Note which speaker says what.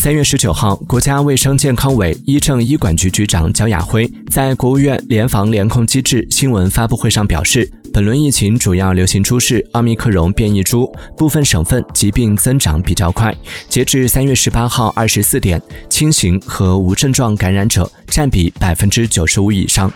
Speaker 1: 三月十九号，国家卫生健康委医政医管局局长焦亚辉在国务院联防联控机制新闻发布会上表示，本轮疫情主要流行株是奥密克戎变异株，部分省份疾病增长比较快。截至三月十八号二十四点，轻型和无症状感染者占比百分之九十五以上。